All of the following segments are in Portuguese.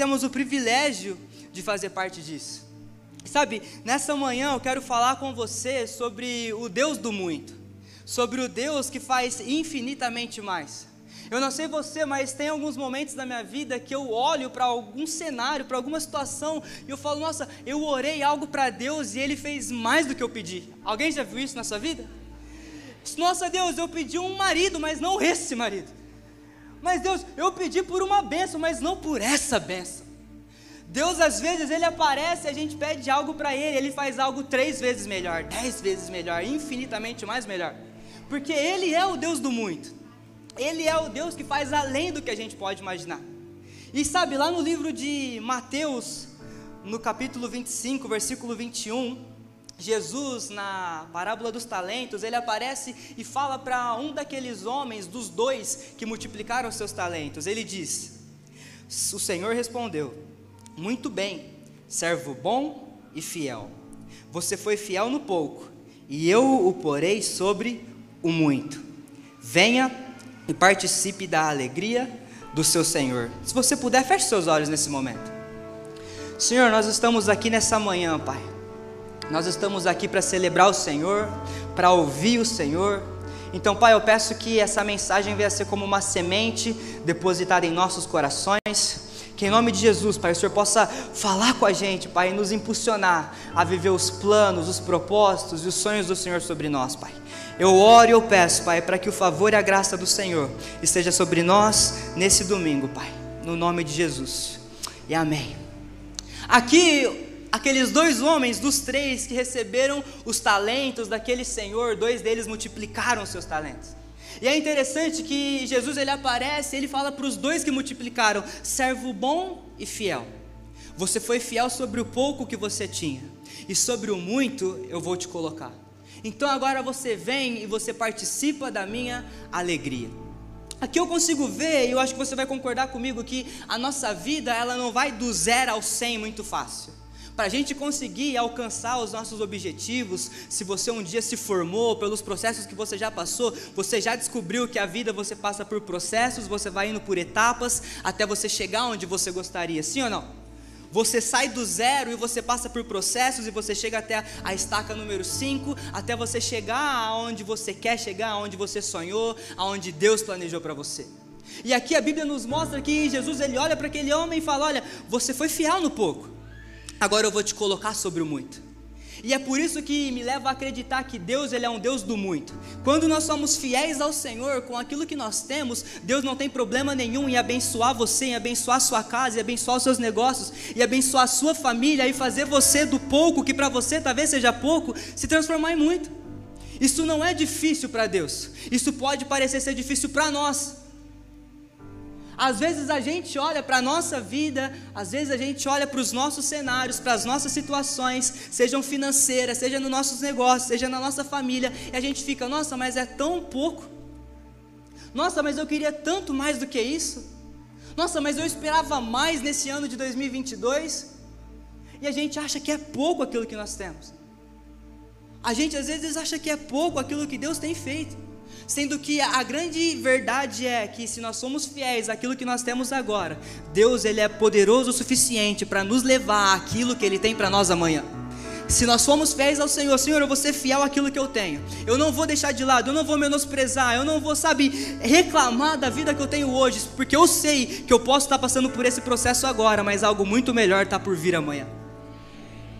temos o privilégio de fazer parte disso. Sabe, nessa manhã eu quero falar com você sobre o Deus do muito, sobre o Deus que faz infinitamente mais. Eu não sei você, mas tem alguns momentos da minha vida que eu olho para algum cenário, para alguma situação, e eu falo, nossa, eu orei algo para Deus e Ele fez mais do que eu pedi. Alguém já viu isso na sua vida? Nossa Deus, eu pedi um marido, mas não esse marido. Mas Deus, eu pedi por uma benção, mas não por essa benção. Deus às vezes ele aparece, a gente pede algo para ele, ele faz algo três vezes melhor, dez vezes melhor, infinitamente mais melhor, porque ele é o Deus do muito. Ele é o Deus que faz além do que a gente pode imaginar. E sabe, lá no livro de Mateus, no capítulo 25, versículo 21, Jesus, na parábola dos talentos, ele aparece e fala para um daqueles homens, dos dois que multiplicaram seus talentos. Ele diz: O Senhor respondeu: Muito bem, servo bom e fiel. Você foi fiel no pouco, e eu o porei sobre o muito. Venha e participe da alegria do seu Senhor. Se você puder, feche seus olhos nesse momento. Senhor, nós estamos aqui nessa manhã, Pai. Nós estamos aqui para celebrar o Senhor, para ouvir o Senhor. Então, Pai, eu peço que essa mensagem venha ser como uma semente depositada em nossos corações. Que em nome de Jesus, Pai, o Senhor possa falar com a gente, Pai, e nos impulsionar a viver os planos, os propósitos e os sonhos do Senhor sobre nós, Pai. Eu oro e eu peço, Pai, para que o favor e a graça do Senhor esteja sobre nós nesse domingo, Pai, no nome de Jesus. E amém. Aqui, aqueles dois homens dos três que receberam os talentos daquele Senhor, dois deles multiplicaram seus talentos. E é interessante que Jesus ele aparece, ele fala para os dois que multiplicaram: servo bom e fiel. Você foi fiel sobre o pouco que você tinha, e sobre o muito eu vou te colocar. Então agora você vem e você participa da minha alegria. Aqui eu consigo ver, e eu acho que você vai concordar comigo, que a nossa vida ela não vai do zero ao cem muito fácil. Para a gente conseguir alcançar os nossos objetivos, se você um dia se formou, pelos processos que você já passou, você já descobriu que a vida você passa por processos, você vai indo por etapas até você chegar onde você gostaria, sim ou não? Você sai do zero e você passa por processos e você chega até a estaca número 5, até você chegar aonde você quer chegar, aonde você sonhou, aonde Deus planejou para você. E aqui a Bíblia nos mostra que Jesus ele olha para aquele homem e fala: "Olha, você foi fiel no pouco. Agora eu vou te colocar sobre o muito". E é por isso que me leva a acreditar que Deus ele é um Deus do muito. Quando nós somos fiéis ao Senhor com aquilo que nós temos, Deus não tem problema nenhum em abençoar você, em abençoar sua casa, em abençoar os seus negócios, e abençoar a sua família e fazer você do pouco que para você talvez seja pouco, se transformar em muito. Isso não é difícil para Deus. Isso pode parecer ser difícil para nós. Às vezes a gente olha para a nossa vida, às vezes a gente olha para os nossos cenários, para as nossas situações, sejam financeiras, seja nos nossos negócios, seja na nossa família, e a gente fica, nossa, mas é tão pouco. Nossa, mas eu queria tanto mais do que isso. Nossa, mas eu esperava mais nesse ano de 2022. E a gente acha que é pouco aquilo que nós temos. A gente às vezes acha que é pouco aquilo que Deus tem feito. Sendo que a grande verdade é que se nós somos fiéis àquilo que nós temos agora, Deus ele é poderoso o suficiente para nos levar àquilo que ele tem para nós amanhã. Se nós formos fiéis ao Senhor, Senhor, eu vou ser fiel àquilo que eu tenho. Eu não vou deixar de lado, eu não vou menosprezar, eu não vou, sabe, reclamar da vida que eu tenho hoje, porque eu sei que eu posso estar passando por esse processo agora, mas algo muito melhor está por vir amanhã.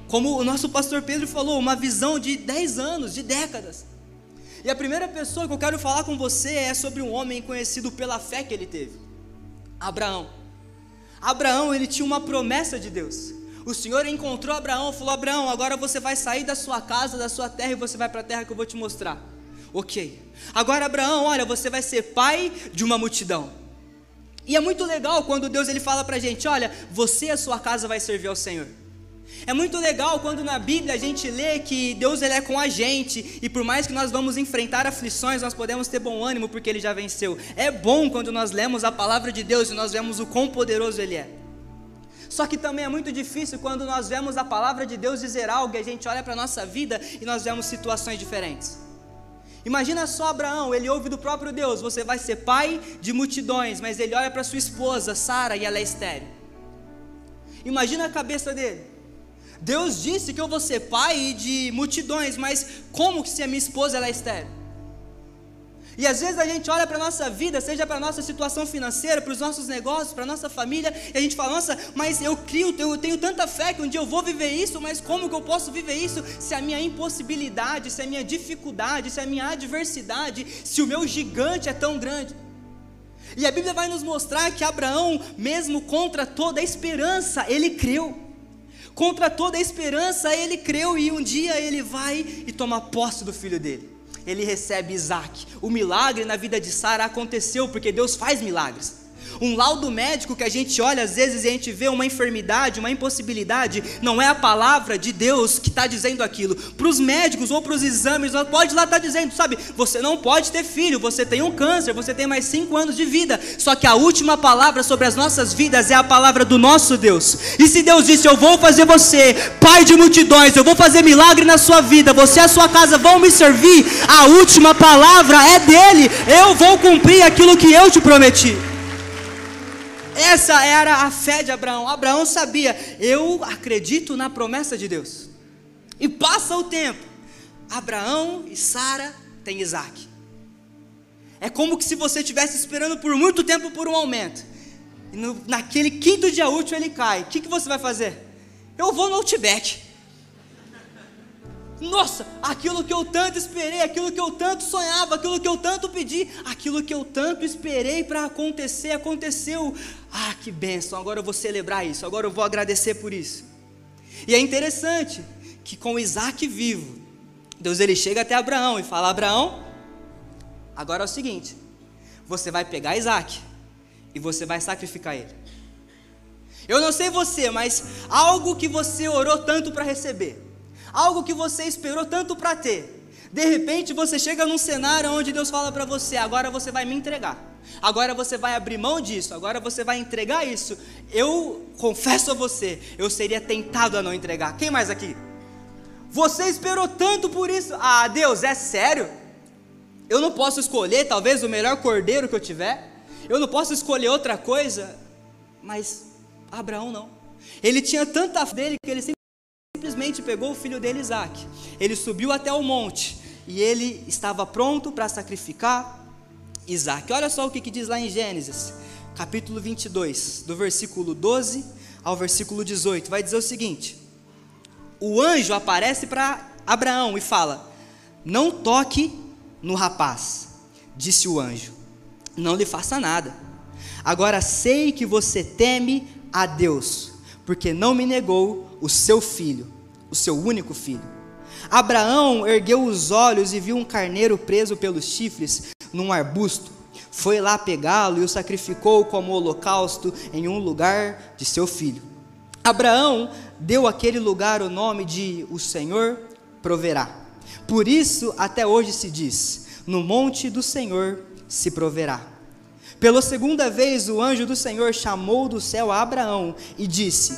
Como o nosso pastor Pedro falou, uma visão de 10 anos, de décadas. E a primeira pessoa que eu quero falar com você é sobre um homem conhecido pela fé que ele teve. Abraão. Abraão, ele tinha uma promessa de Deus. O Senhor encontrou Abraão falou: Abraão, agora você vai sair da sua casa, da sua terra e você vai para a terra que eu vou te mostrar. Ok. Agora, Abraão, olha, você vai ser pai de uma multidão. E é muito legal quando Deus ele fala para a gente: olha, você e a sua casa vai servir ao Senhor. É muito legal quando na Bíblia a gente lê que Deus ele é com a gente e por mais que nós vamos enfrentar aflições, nós podemos ter bom ânimo porque ele já venceu. É bom quando nós lemos a palavra de Deus e nós vemos o quão poderoso ele é. Só que também é muito difícil quando nós vemos a palavra de Deus dizer algo e a gente olha para a nossa vida e nós vemos situações diferentes. Imagina só Abraão, ele ouve do próprio Deus: você vai ser pai de multidões, mas ele olha para sua esposa, Sara, e ela é estéril. Imagina a cabeça dele. Deus disse que eu vou ser pai de multidões, mas como que se a minha esposa ela é estéril? E às vezes a gente olha para a nossa vida, seja para a nossa situação financeira, para os nossos negócios, para a nossa família, e a gente fala, nossa, mas eu crio, eu tenho tanta fé que um dia eu vou viver isso, mas como que eu posso viver isso se a minha impossibilidade, se a minha dificuldade, se a minha adversidade, se o meu gigante é tão grande? E a Bíblia vai nos mostrar que Abraão, mesmo contra toda a esperança, ele creu. Contra toda a esperança, ele creu e um dia ele vai e toma posse do filho dele. Ele recebe Isaac. O milagre na vida de Sara aconteceu porque Deus faz milagres. Um laudo médico que a gente olha às vezes e a gente vê uma enfermidade, uma impossibilidade, não é a palavra de Deus que está dizendo aquilo. Para os médicos ou para os exames, pode lá estar tá dizendo, sabe, você não pode ter filho, você tem um câncer, você tem mais cinco anos de vida. Só que a última palavra sobre as nossas vidas é a palavra do nosso Deus. E se Deus disse, eu vou fazer você pai de multidões, eu vou fazer milagre na sua vida, você e a sua casa vão me servir, a última palavra é dele. Eu vou cumprir aquilo que eu te prometi. Essa era a fé de Abraão. Abraão sabia, eu acredito na promessa de Deus. E passa o tempo. Abraão e Sara têm Isaac. É como que se você estivesse esperando por muito tempo por um aumento. E no, naquele quinto dia útil ele cai. O que, que você vai fazer? Eu vou no Outback. Nossa, aquilo que eu tanto esperei, aquilo que eu tanto sonhava, aquilo que eu tanto pedi, aquilo que eu tanto esperei para acontecer, aconteceu. Ah, que bênção, agora eu vou celebrar isso, agora eu vou agradecer por isso. E é interessante que com Isaac vivo, Deus ele chega até Abraão e fala: Abraão, agora é o seguinte, você vai pegar Isaac e você vai sacrificar ele. Eu não sei você, mas algo que você orou tanto para receber algo que você esperou tanto para ter. De repente você chega num cenário onde Deus fala para você: agora você vai me entregar, agora você vai abrir mão disso, agora você vai entregar isso. Eu confesso a você, eu seria tentado a não entregar. Quem mais aqui? Você esperou tanto por isso? Ah, Deus, é sério? Eu não posso escolher talvez o melhor cordeiro que eu tiver? Eu não posso escolher outra coisa? Mas Abraão não. Ele tinha tanta fé dele que ele sempre simplesmente pegou o filho dele, Isaac. Ele subiu até o monte e ele estava pronto para sacrificar Isaac. Olha só o que, que diz lá em Gênesis, capítulo 22, do versículo 12 ao versículo 18. Vai dizer o seguinte: O anjo aparece para Abraão e fala: Não toque no rapaz, disse o anjo, não lhe faça nada. Agora sei que você teme a Deus, porque não me negou o seu filho, o seu único filho. Abraão ergueu os olhos e viu um carneiro preso pelos chifres num arbusto. Foi lá pegá-lo e o sacrificou como holocausto em um lugar de seu filho. Abraão deu àquele lugar o nome de O Senhor proverá. Por isso, até hoje se diz: No monte do Senhor se proverá. Pela segunda vez, o anjo do Senhor chamou do céu a Abraão e disse: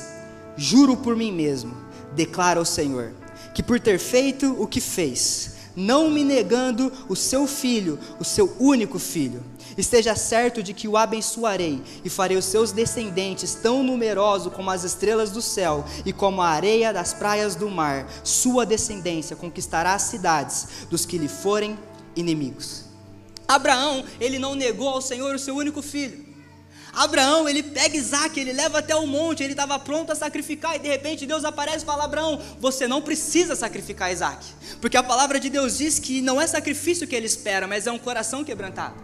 Juro por mim mesmo, declara o Senhor, que por ter feito o que fez, não me negando o seu filho, o seu único filho, esteja certo de que o abençoarei e farei os seus descendentes tão numerosos como as estrelas do céu e como a areia das praias do mar. Sua descendência conquistará as cidades dos que lhe forem inimigos. Abraão, ele não negou ao Senhor o seu único filho. Abraão, ele pega Isaac, ele leva até o monte, ele estava pronto a sacrificar, e de repente Deus aparece e fala: Abraão, você não precisa sacrificar Isaac, porque a palavra de Deus diz que não é sacrifício que ele espera, mas é um coração quebrantado.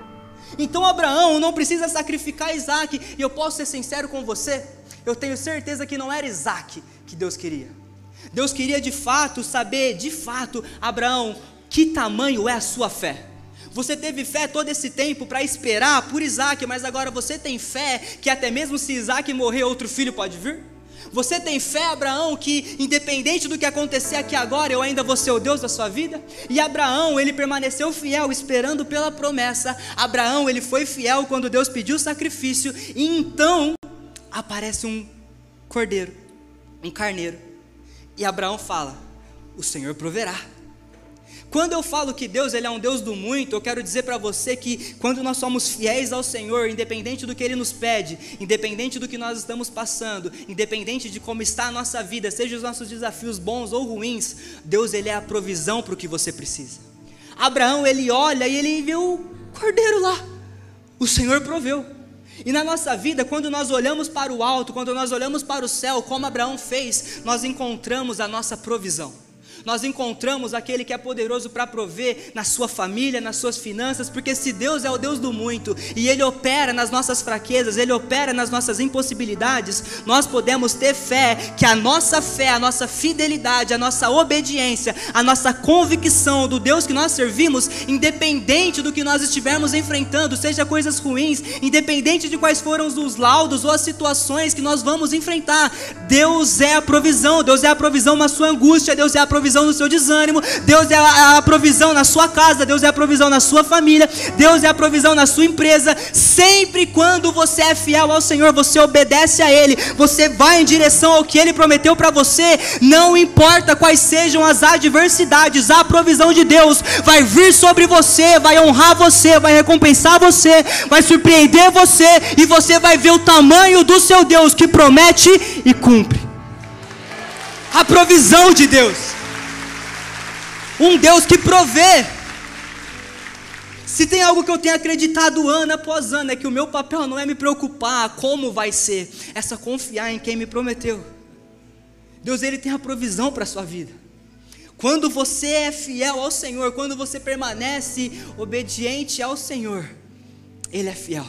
Então Abraão não precisa sacrificar Isaac, e eu posso ser sincero com você, eu tenho certeza que não era Isaac que Deus queria. Deus queria de fato saber, de fato, Abraão, que tamanho é a sua fé. Você teve fé todo esse tempo para esperar por Isaac, mas agora você tem fé que até mesmo se Isaac morrer, outro filho pode vir? Você tem fé, Abraão, que independente do que acontecer aqui agora, eu ainda vou ser o Deus da sua vida? E Abraão, ele permaneceu fiel, esperando pela promessa. Abraão, ele foi fiel quando Deus pediu o sacrifício, e então aparece um cordeiro, um carneiro. E Abraão fala: O Senhor proverá. Quando eu falo que Deus ele é um Deus do muito, eu quero dizer para você que quando nós somos fiéis ao Senhor, independente do que Ele nos pede, independente do que nós estamos passando, independente de como está a nossa vida, seja os nossos desafios bons ou ruins, Deus ele é a provisão para o que você precisa. Abraão ele olha e ele vê o cordeiro lá, o Senhor proveu. E na nossa vida, quando nós olhamos para o alto, quando nós olhamos para o céu, como Abraão fez, nós encontramos a nossa provisão nós encontramos aquele que é poderoso para prover na sua família, nas suas finanças, porque se Deus é o Deus do muito e Ele opera nas nossas fraquezas, Ele opera nas nossas impossibilidades, nós podemos ter fé que a nossa fé, a nossa fidelidade, a nossa obediência, a nossa convicção do Deus que nós servimos, independente do que nós estivermos enfrentando, seja coisas ruins, independente de quais foram os laudos ou as situações que nós vamos enfrentar, Deus é a provisão, Deus é a provisão na sua angústia, Deus é a provisão provisão no seu desânimo, Deus é a, a provisão na sua casa, Deus é a provisão na sua família, Deus é a provisão na sua empresa. Sempre quando você é fiel ao Senhor, você obedece a Ele, você vai em direção ao que Ele prometeu para você, não importa quais sejam as adversidades, a provisão de Deus vai vir sobre você, vai honrar você, vai recompensar você, vai surpreender você e você vai ver o tamanho do seu Deus que promete e cumpre. A provisão de Deus um Deus que provê. Se tem algo que eu tenho acreditado ano após ano, é que o meu papel não é me preocupar como vai ser, é só confiar em quem me prometeu. Deus ele tem a provisão para a sua vida. Quando você é fiel ao Senhor, quando você permanece obediente ao Senhor, Ele é fiel.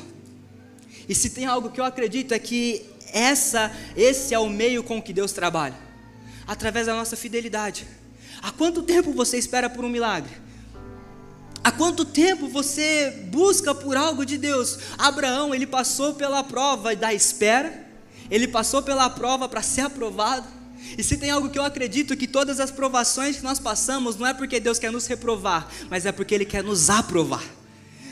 E se tem algo que eu acredito é que essa, esse é o meio com que Deus trabalha, através da nossa fidelidade. Há quanto tempo você espera por um milagre? Há quanto tempo você busca por algo de Deus? Abraão, ele passou pela prova da espera, ele passou pela prova para ser aprovado. E se tem algo que eu acredito que todas as provações que nós passamos não é porque Deus quer nos reprovar, mas é porque Ele quer nos aprovar.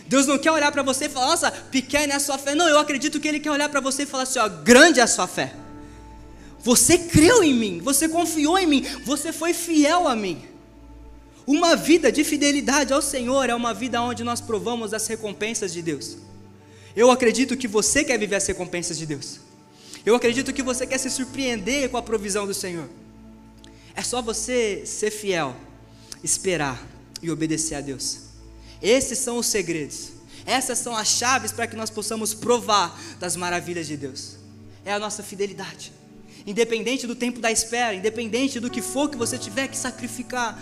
Deus não quer olhar para você e falar, nossa, pequena é a sua fé. Não, eu acredito que Ele quer olhar para você e falar assim, ó, grande é a sua fé. Você creu em mim, você confiou em mim, você foi fiel a mim. Uma vida de fidelidade ao Senhor é uma vida onde nós provamos as recompensas de Deus. Eu acredito que você quer viver as recompensas de Deus. Eu acredito que você quer se surpreender com a provisão do Senhor. É só você ser fiel, esperar e obedecer a Deus. Esses são os segredos. Essas são as chaves para que nós possamos provar das maravilhas de Deus. É a nossa fidelidade independente do tempo da espera, independente do que for que você tiver que sacrificar,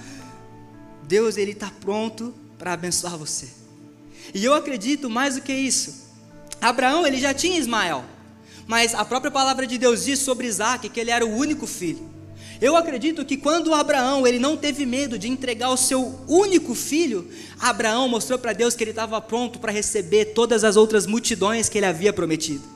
Deus ele está pronto para abençoar você. E eu acredito mais do que isso. Abraão ele já tinha Ismael, mas a própria palavra de Deus diz sobre Isaac que ele era o único filho. Eu acredito que quando Abraão ele não teve medo de entregar o seu único filho, Abraão mostrou para Deus que ele estava pronto para receber todas as outras multidões que ele havia prometido.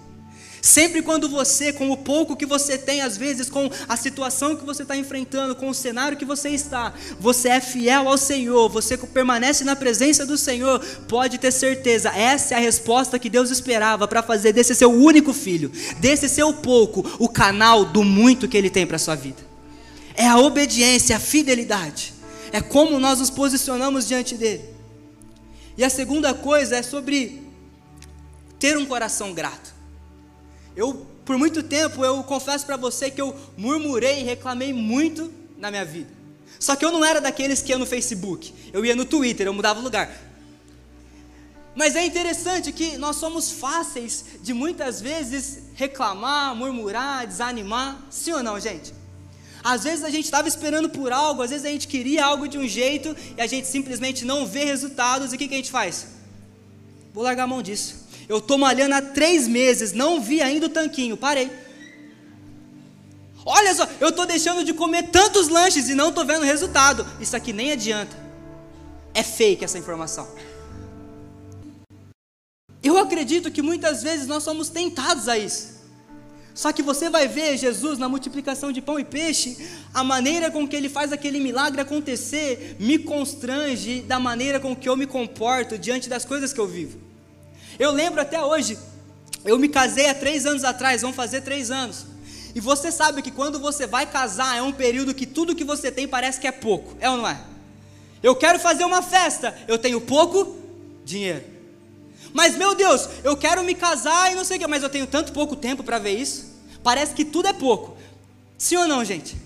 Sempre quando você, com o pouco que você tem, às vezes com a situação que você está enfrentando, com o cenário que você está, você é fiel ao Senhor, você permanece na presença do Senhor, pode ter certeza, essa é a resposta que Deus esperava para fazer desse seu único filho, desse seu pouco, o canal do muito que Ele tem para a sua vida. É a obediência, a fidelidade, é como nós nos posicionamos diante dEle. E a segunda coisa é sobre ter um coração grato. Eu, por muito tempo, eu confesso para você que eu murmurei e reclamei muito na minha vida. Só que eu não era daqueles que ia no Facebook, eu ia no Twitter, eu mudava o lugar. Mas é interessante que nós somos fáceis de muitas vezes reclamar, murmurar, desanimar, sim ou não, gente? Às vezes a gente estava esperando por algo, às vezes a gente queria algo de um jeito e a gente simplesmente não vê resultados, e o que, que a gente faz? Vou largar a mão disso. Eu estou malhando há três meses, não vi ainda o tanquinho, parei. Olha só, eu estou deixando de comer tantos lanches e não estou vendo resultado. Isso aqui nem adianta. É fake essa informação. Eu acredito que muitas vezes nós somos tentados a isso. Só que você vai ver Jesus na multiplicação de pão e peixe, a maneira com que ele faz aquele milagre acontecer me constrange da maneira com que eu me comporto diante das coisas que eu vivo. Eu lembro até hoje, eu me casei há três anos atrás, vão fazer três anos. E você sabe que quando você vai casar é um período que tudo que você tem parece que é pouco, é ou não é? Eu quero fazer uma festa, eu tenho pouco dinheiro. Mas meu Deus, eu quero me casar e não sei o que, mas eu tenho tanto pouco tempo para ver isso. Parece que tudo é pouco. Sim ou não, gente?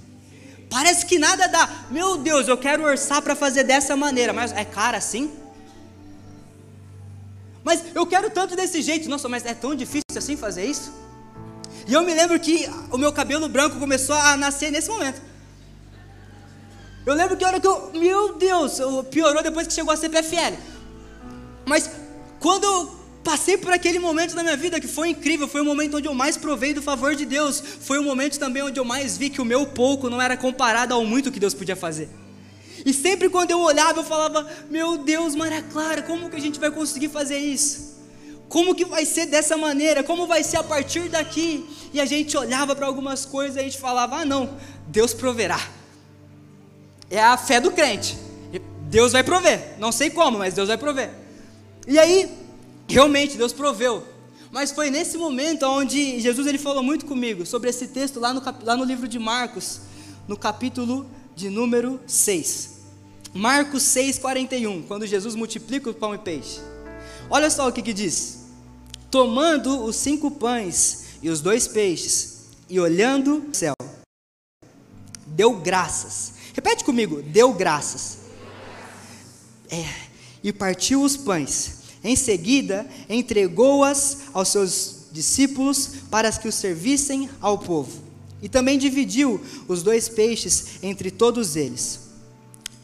Parece que nada dá. Meu Deus, eu quero orçar para fazer dessa maneira, mas é cara assim? Mas eu quero tanto desse jeito. Nossa, mas é tão difícil assim fazer isso? E eu me lembro que o meu cabelo branco começou a nascer nesse momento. Eu lembro que a hora que eu. Meu Deus, piorou depois que chegou a CPFL. Mas quando eu passei por aquele momento na minha vida que foi incrível, foi o momento onde eu mais provei do favor de Deus. Foi o momento também onde eu mais vi que o meu pouco não era comparado ao muito que Deus podia fazer. E sempre quando eu olhava, eu falava: Meu Deus, Maria Clara, como que a gente vai conseguir fazer isso? Como que vai ser dessa maneira? Como vai ser a partir daqui? E a gente olhava para algumas coisas e a gente falava: Ah, não, Deus proverá. É a fé do crente. Deus vai prover. Não sei como, mas Deus vai prover. E aí, realmente, Deus proveu. Mas foi nesse momento onde Jesus ele falou muito comigo sobre esse texto lá no, lá no livro de Marcos, no capítulo de número 6. Marcos 6,41, quando Jesus multiplica o pão e peixe. Olha só o que, que diz: Tomando os cinco pães e os dois peixes, e olhando o céu, deu graças. Repete comigo: deu graças. É, e partiu os pães. Em seguida, entregou-as aos seus discípulos para que os servissem ao povo. E também dividiu os dois peixes entre todos eles.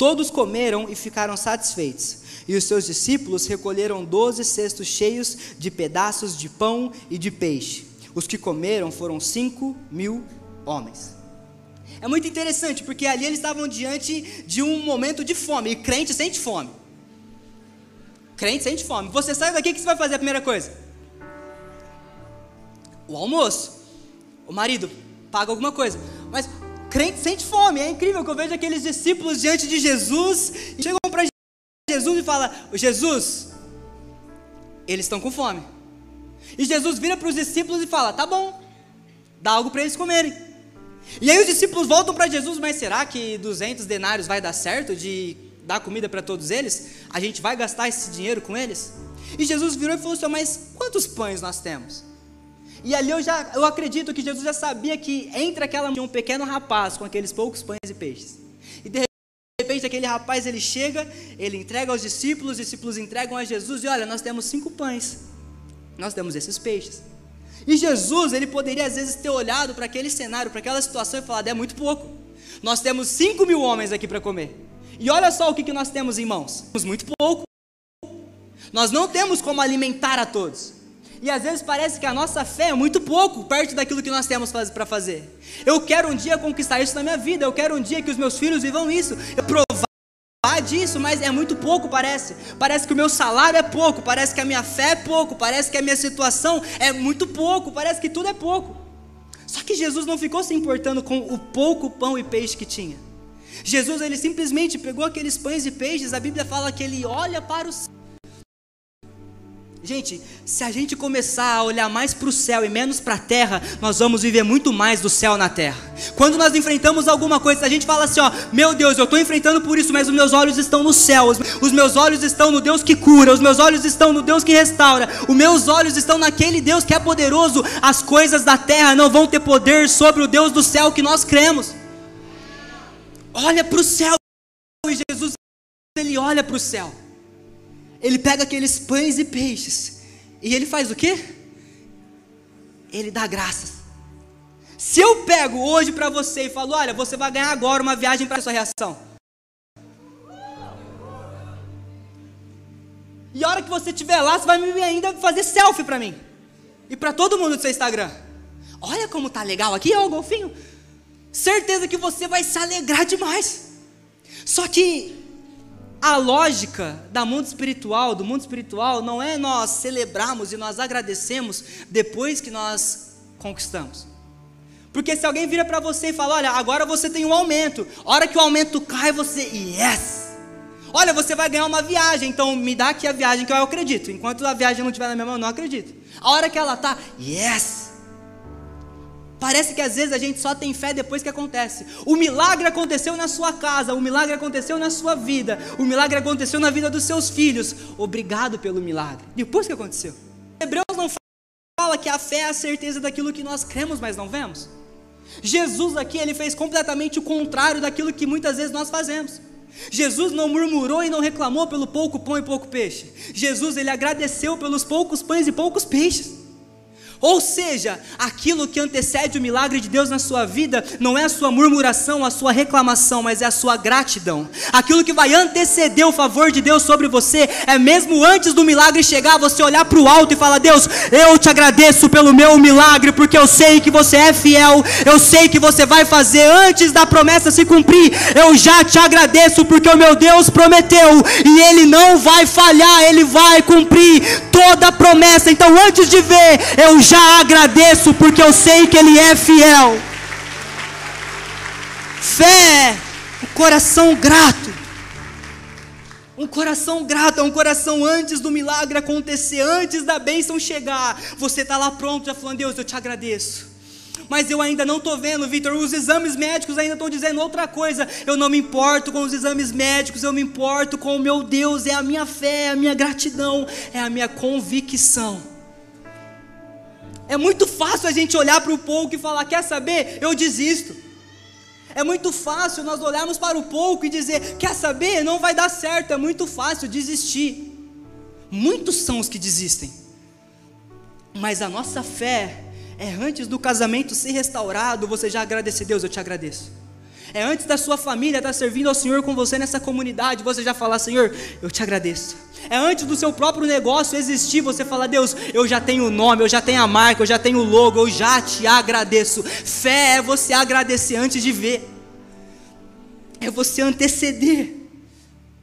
Todos comeram e ficaram satisfeitos. E os seus discípulos recolheram doze cestos cheios de pedaços de pão e de peixe. Os que comeram foram cinco mil homens. É muito interessante, porque ali eles estavam diante de um momento de fome, e crente sente fome. Crente sente fome. Você sai daqui, o que você vai fazer a primeira coisa? O almoço. O marido paga alguma coisa. Crente sente fome. É incrível que eu vejo aqueles discípulos diante de Jesus e chegam para Jesus e falam: Jesus, eles estão com fome. E Jesus vira para os discípulos e fala: Tá bom, dá algo para eles comerem. E aí os discípulos voltam para Jesus, mas será que 200 denários vai dar certo de dar comida para todos eles? A gente vai gastar esse dinheiro com eles? E Jesus virou e falou assim: Mas quantos pães nós temos? E ali eu já, eu acredito que Jesus já sabia que entre aquela um pequeno rapaz com aqueles poucos pães e peixes. E de repente aquele rapaz ele chega, ele entrega aos discípulos, os discípulos entregam a Jesus e olha, nós temos cinco pães, nós temos esses peixes. E Jesus, ele poderia às vezes ter olhado para aquele cenário, para aquela situação e falado: é muito pouco. Nós temos cinco mil homens aqui para comer. E olha só o que, que nós temos em mãos: temos muito pouco. Nós não temos como alimentar a todos. E às vezes parece que a nossa fé é muito pouco perto daquilo que nós temos para fazer. Eu quero um dia conquistar isso na minha vida. Eu quero um dia que os meus filhos vivam isso. Eu provar disso, mas é muito pouco, parece. Parece que o meu salário é pouco, parece que a minha fé é pouco, parece que a minha situação é muito pouco, parece que tudo é pouco. Só que Jesus não ficou se importando com o pouco pão e peixe que tinha. Jesus ele simplesmente pegou aqueles pães e peixes, a Bíblia fala que ele olha para o céu Gente, se a gente começar a olhar mais para o céu e menos para a terra, nós vamos viver muito mais do céu na terra. Quando nós enfrentamos alguma coisa, a gente fala assim: ó, meu Deus, eu estou enfrentando por isso, mas os meus olhos estão no céu, os meus olhos estão no Deus que cura, os meus olhos estão no Deus que restaura, os meus olhos estão naquele Deus que é poderoso. As coisas da terra não vão ter poder sobre o Deus do céu que nós cremos. Olha para o céu, e Jesus, ele olha para o céu ele pega aqueles pães e peixes e ele faz o quê? Ele dá graças. Se eu pego hoje para você e falo, olha, você vai ganhar agora uma viagem para sua reação. E a hora que você estiver lá, você vai me ainda fazer selfie para mim. E para todo mundo do seu Instagram. Olha como tá legal aqui, ó, o golfinho. Certeza que você vai se alegrar demais. Só que a lógica da mundo espiritual, do mundo espiritual, não é nós celebrarmos e nós agradecemos depois que nós conquistamos. Porque se alguém vira para você e fala, olha, agora você tem um aumento, a hora que o aumento cai, você, yes! Olha, você vai ganhar uma viagem, então me dá aqui a viagem que eu acredito. Enquanto a viagem não estiver na minha mão, eu não acredito. A hora que ela tá, yes! Parece que às vezes a gente só tem fé depois que acontece. O milagre aconteceu na sua casa, o milagre aconteceu na sua vida, o milagre aconteceu na vida dos seus filhos. Obrigado pelo milagre. Depois que aconteceu. Hebreus não fala que a fé é a certeza daquilo que nós cremos, mas não vemos. Jesus aqui, ele fez completamente o contrário daquilo que muitas vezes nós fazemos. Jesus não murmurou e não reclamou pelo pouco pão e pouco peixe. Jesus, ele agradeceu pelos poucos pães e poucos peixes. Ou seja, aquilo que antecede o milagre de Deus na sua vida não é a sua murmuração, a sua reclamação, mas é a sua gratidão. Aquilo que vai anteceder o favor de Deus sobre você é mesmo antes do milagre chegar, você olhar para o alto e falar: Deus, eu te agradeço pelo meu milagre, porque eu sei que você é fiel, eu sei que você vai fazer antes da promessa se cumprir. Eu já te agradeço, porque o meu Deus prometeu e ele não vai falhar, ele vai cumprir toda a promessa. Então, antes de ver, eu já já agradeço porque eu sei que Ele é fiel. Fé, o coração grato. Um coração grato é um coração antes do milagre acontecer, antes da bênção chegar. Você está lá pronto, já falando, Deus, eu te agradeço. Mas eu ainda não estou vendo, Vitor. Os exames médicos ainda estão dizendo outra coisa. Eu não me importo com os exames médicos, eu me importo com o meu Deus. É a minha fé, é a minha gratidão, é a minha convicção. É muito fácil a gente olhar para o pouco e falar: quer saber? Eu desisto. É muito fácil nós olharmos para o pouco e dizer: quer saber? Não vai dar certo. É muito fácil desistir. Muitos são os que desistem. Mas a nossa fé é antes do casamento ser restaurado, você já agradece Deus, eu te agradeço. É antes da sua família estar servindo ao Senhor com você nessa comunidade, você já falar, Senhor, eu te agradeço. É antes do seu próprio negócio existir, você falar, Deus, eu já tenho o nome, eu já tenho a marca, eu já tenho o logo, eu já te agradeço. Fé é você agradecer antes de ver. É você anteceder.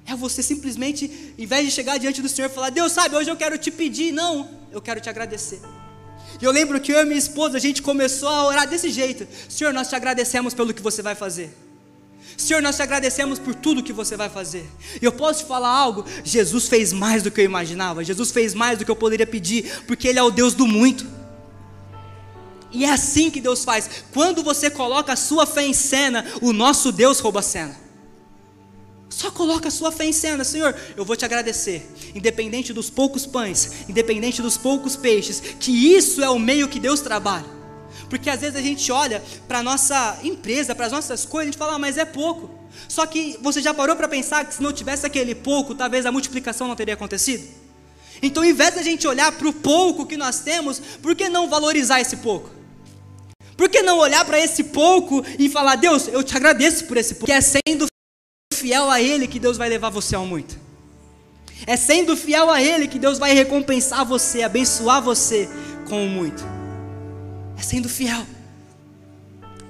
É você simplesmente, em vez de chegar diante do Senhor e falar, Deus, sabe, hoje eu quero te pedir, não, eu quero te agradecer. E eu lembro que eu e minha esposa, a gente começou a orar desse jeito: Senhor, nós te agradecemos pelo que você vai fazer. Senhor, nós te agradecemos por tudo que você vai fazer. E eu posso te falar algo? Jesus fez mais do que eu imaginava. Jesus fez mais do que eu poderia pedir, porque Ele é o Deus do muito. E é assim que Deus faz. Quando você coloca a sua fé em cena, o nosso Deus rouba a cena. Só coloca a sua fé em cena, Senhor. Eu vou te agradecer, independente dos poucos pães, independente dos poucos peixes, que isso é o meio que Deus trabalha. Porque às vezes a gente olha para a nossa empresa, para as nossas coisas, a gente fala, ah, mas é pouco. Só que você já parou para pensar que se não tivesse aquele pouco, talvez a multiplicação não teria acontecido? Então, ao invés da gente olhar para o pouco que nós temos, por que não valorizar esse pouco? Por que não olhar para esse pouco e falar, Deus, eu te agradeço por esse pouco, que é sendo fiel a Ele que Deus vai levar você ao muito. É sendo fiel a Ele que Deus vai recompensar você, abençoar você com o muito. É sendo fiel.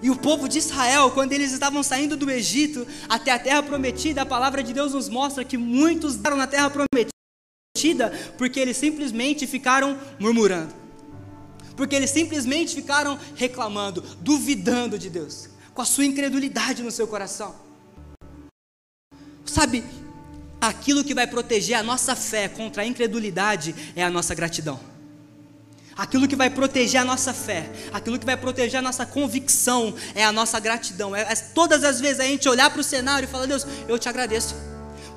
E o povo de Israel, quando eles estavam saindo do Egito até a terra prometida, a palavra de Deus nos mostra que muitos deram na terra prometida porque eles simplesmente ficaram murmurando. Porque eles simplesmente ficaram reclamando, duvidando de Deus, com a sua incredulidade no seu coração. Sabe, aquilo que vai proteger a nossa fé contra a incredulidade é a nossa gratidão. Aquilo que vai proteger a nossa fé, aquilo que vai proteger a nossa convicção é a nossa gratidão. É, é todas as vezes a gente olhar para o cenário e falar: Deus, eu te agradeço,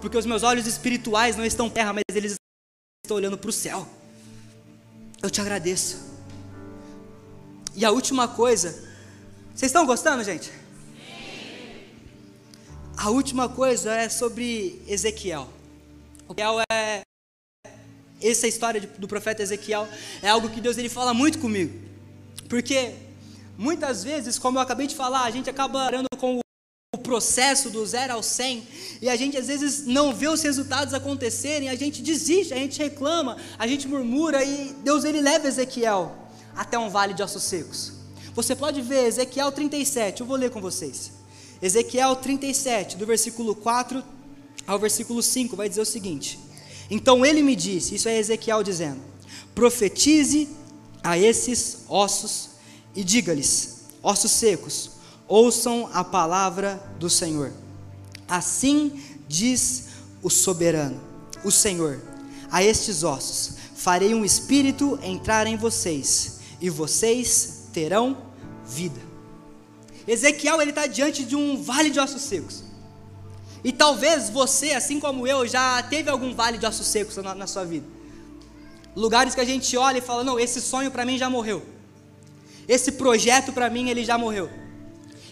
porque os meus olhos espirituais não estão terra, mas eles estão olhando para o céu. Eu te agradeço. E a última coisa, vocês estão gostando, gente? A última coisa é sobre Ezequiel. Ezequiel é essa história do profeta Ezequiel é algo que Deus ele fala muito comigo. Porque muitas vezes, como eu acabei de falar, a gente acaba parando com o processo do zero ao 100 e a gente às vezes não vê os resultados acontecerem, a gente desiste, a gente reclama, a gente murmura e Deus ele leva Ezequiel até um vale de ossos secos. Você pode ver Ezequiel 37, eu vou ler com vocês. Ezequiel 37, do versículo 4 ao versículo 5, vai dizer o seguinte: Então ele me disse, isso é Ezequiel dizendo: Profetize a esses ossos e diga-lhes, ossos secos, ouçam a palavra do Senhor. Assim diz o soberano, o Senhor, a estes ossos: Farei um espírito entrar em vocês, e vocês terão vida. Ezequiel ele está diante de um vale de ossos secos. E talvez você, assim como eu, já teve algum vale de ossos secos na, na sua vida. Lugares que a gente olha e fala: não, esse sonho para mim já morreu. Esse projeto para mim ele já morreu.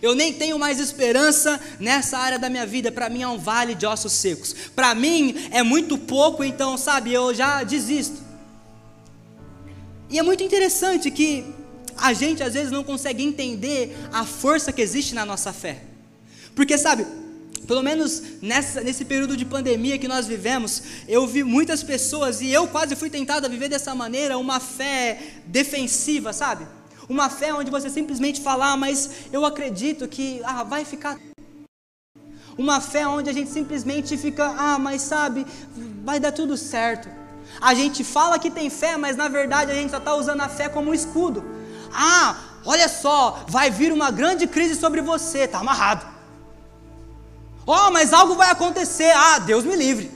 Eu nem tenho mais esperança nessa área da minha vida. Para mim é um vale de ossos secos. Para mim é muito pouco, então, sabe, eu já desisto. E é muito interessante que a gente às vezes não consegue entender a força que existe na nossa fé. Porque, sabe, pelo menos nessa, nesse período de pandemia que nós vivemos, eu vi muitas pessoas, e eu quase fui tentado a viver dessa maneira, uma fé defensiva, sabe? Uma fé onde você simplesmente fala, ah, mas eu acredito que ah, vai ficar. Uma fé onde a gente simplesmente fica, ah, mas sabe, vai dar tudo certo. A gente fala que tem fé, mas na verdade a gente só está usando a fé como um escudo. Ah, olha só, vai vir uma grande crise sobre você, está amarrado. Oh, mas algo vai acontecer. Ah, Deus me livre.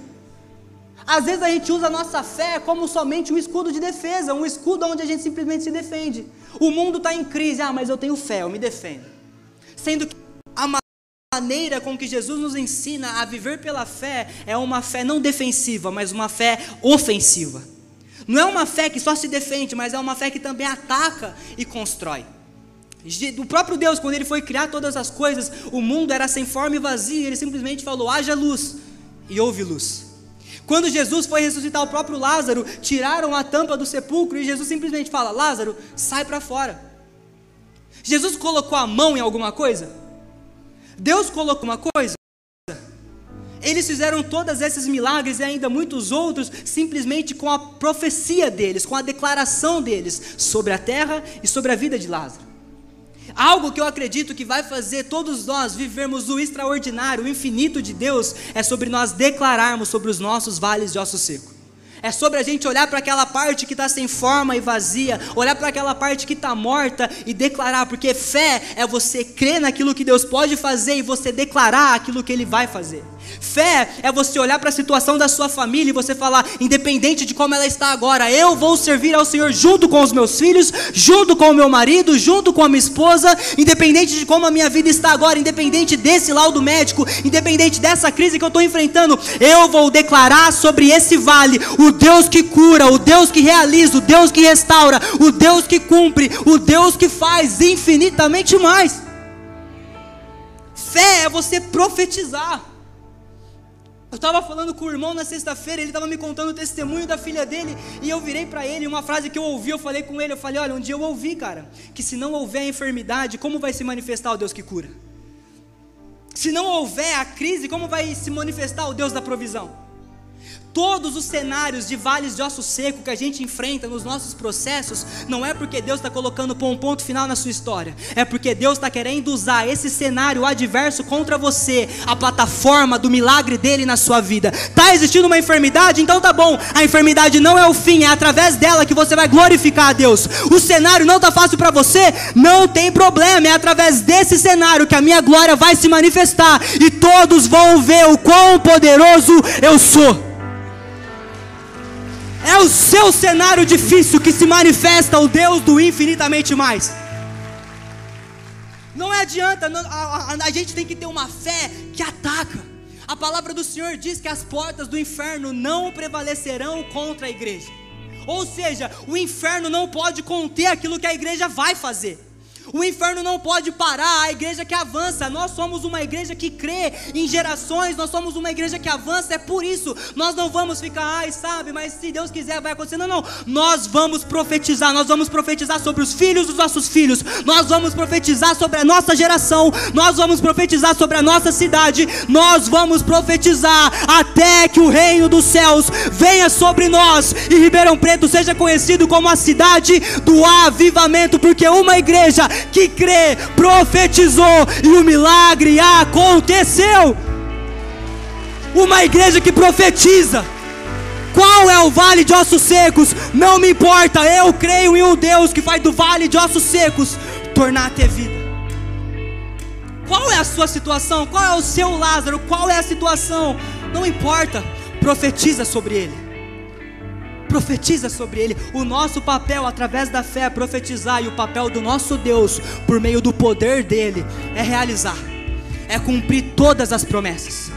Às vezes a gente usa a nossa fé como somente um escudo de defesa, um escudo onde a gente simplesmente se defende. O mundo está em crise, ah, mas eu tenho fé, eu me defendo. Sendo que a maneira com que Jesus nos ensina a viver pela fé é uma fé não defensiva, mas uma fé ofensiva. Não é uma fé que só se defende, mas é uma fé que também ataca e constrói. O próprio Deus, quando ele foi criar todas as coisas, o mundo era sem forma e vazio, ele simplesmente falou: haja luz, e houve luz. Quando Jesus foi ressuscitar o próprio Lázaro, tiraram a tampa do sepulcro e Jesus simplesmente fala: Lázaro, sai para fora. Jesus colocou a mão em alguma coisa? Deus colocou uma coisa? Eles fizeram todos esses milagres e ainda muitos outros simplesmente com a profecia deles, com a declaração deles sobre a terra e sobre a vida de Lázaro. Algo que eu acredito que vai fazer todos nós vivermos o extraordinário, o infinito de Deus, é sobre nós declararmos sobre os nossos vales de osso seco. É sobre a gente olhar para aquela parte que está sem forma e vazia, olhar para aquela parte que está morta e declarar, porque fé é você crer naquilo que Deus pode fazer e você declarar aquilo que Ele vai fazer. Fé é você olhar para a situação da sua família e você falar, independente de como ela está agora, eu vou servir ao Senhor junto com os meus filhos, junto com o meu marido, junto com a minha esposa, independente de como a minha vida está agora, independente desse laudo médico, independente dessa crise que eu estou enfrentando, eu vou declarar sobre esse vale o Deus que cura, o Deus que realiza, o Deus que restaura, o Deus que cumpre, o Deus que faz infinitamente mais. Fé é você profetizar. Eu estava falando com o irmão na sexta-feira, ele estava me contando o testemunho da filha dele, e eu virei para ele, uma frase que eu ouvi, eu falei com ele, eu falei, olha, um dia eu ouvi, cara, que se não houver enfermidade, como vai se manifestar o Deus que cura? Se não houver a crise, como vai se manifestar o Deus da provisão? Todos os cenários de vales de osso seco que a gente enfrenta nos nossos processos, não é porque Deus está colocando um ponto final na sua história, é porque Deus está querendo usar esse cenário adverso contra você, a plataforma do milagre dele na sua vida. Está existindo uma enfermidade? Então tá bom, a enfermidade não é o fim, é através dela que você vai glorificar a Deus. O cenário não está fácil para você? Não tem problema, é através desse cenário que a minha glória vai se manifestar e todos vão ver o quão poderoso eu sou. É o seu cenário difícil que se manifesta o Deus do infinitamente mais. Não adianta, a, a, a gente tem que ter uma fé que ataca. A palavra do Senhor diz que as portas do inferno não prevalecerão contra a igreja. Ou seja, o inferno não pode conter aquilo que a igreja vai fazer. O inferno não pode parar a igreja que avança. Nós somos uma igreja que crê em gerações, nós somos uma igreja que avança. É por isso, nós não vamos ficar, ai, sabe, mas se Deus quiser vai acontecer. Não, não. Nós vamos profetizar, nós vamos profetizar sobre os filhos dos nossos filhos, nós vamos profetizar sobre a nossa geração, nós vamos profetizar sobre a nossa cidade, nós vamos profetizar até que o reino dos céus venha sobre nós e Ribeirão Preto seja conhecido como a cidade do avivamento, porque uma igreja que crê, profetizou e o milagre aconteceu. Uma igreja que profetiza. Qual é o vale de ossos secos? Não me importa, eu creio em um Deus que faz do vale de ossos secos tornar a ter vida. Qual é a sua situação? Qual é o seu Lázaro? Qual é a situação? Não importa, profetiza sobre ele profetiza sobre ele. O nosso papel, através da fé, é profetizar, e o papel do nosso Deus, por meio do poder dele, é realizar, é cumprir todas as promessas.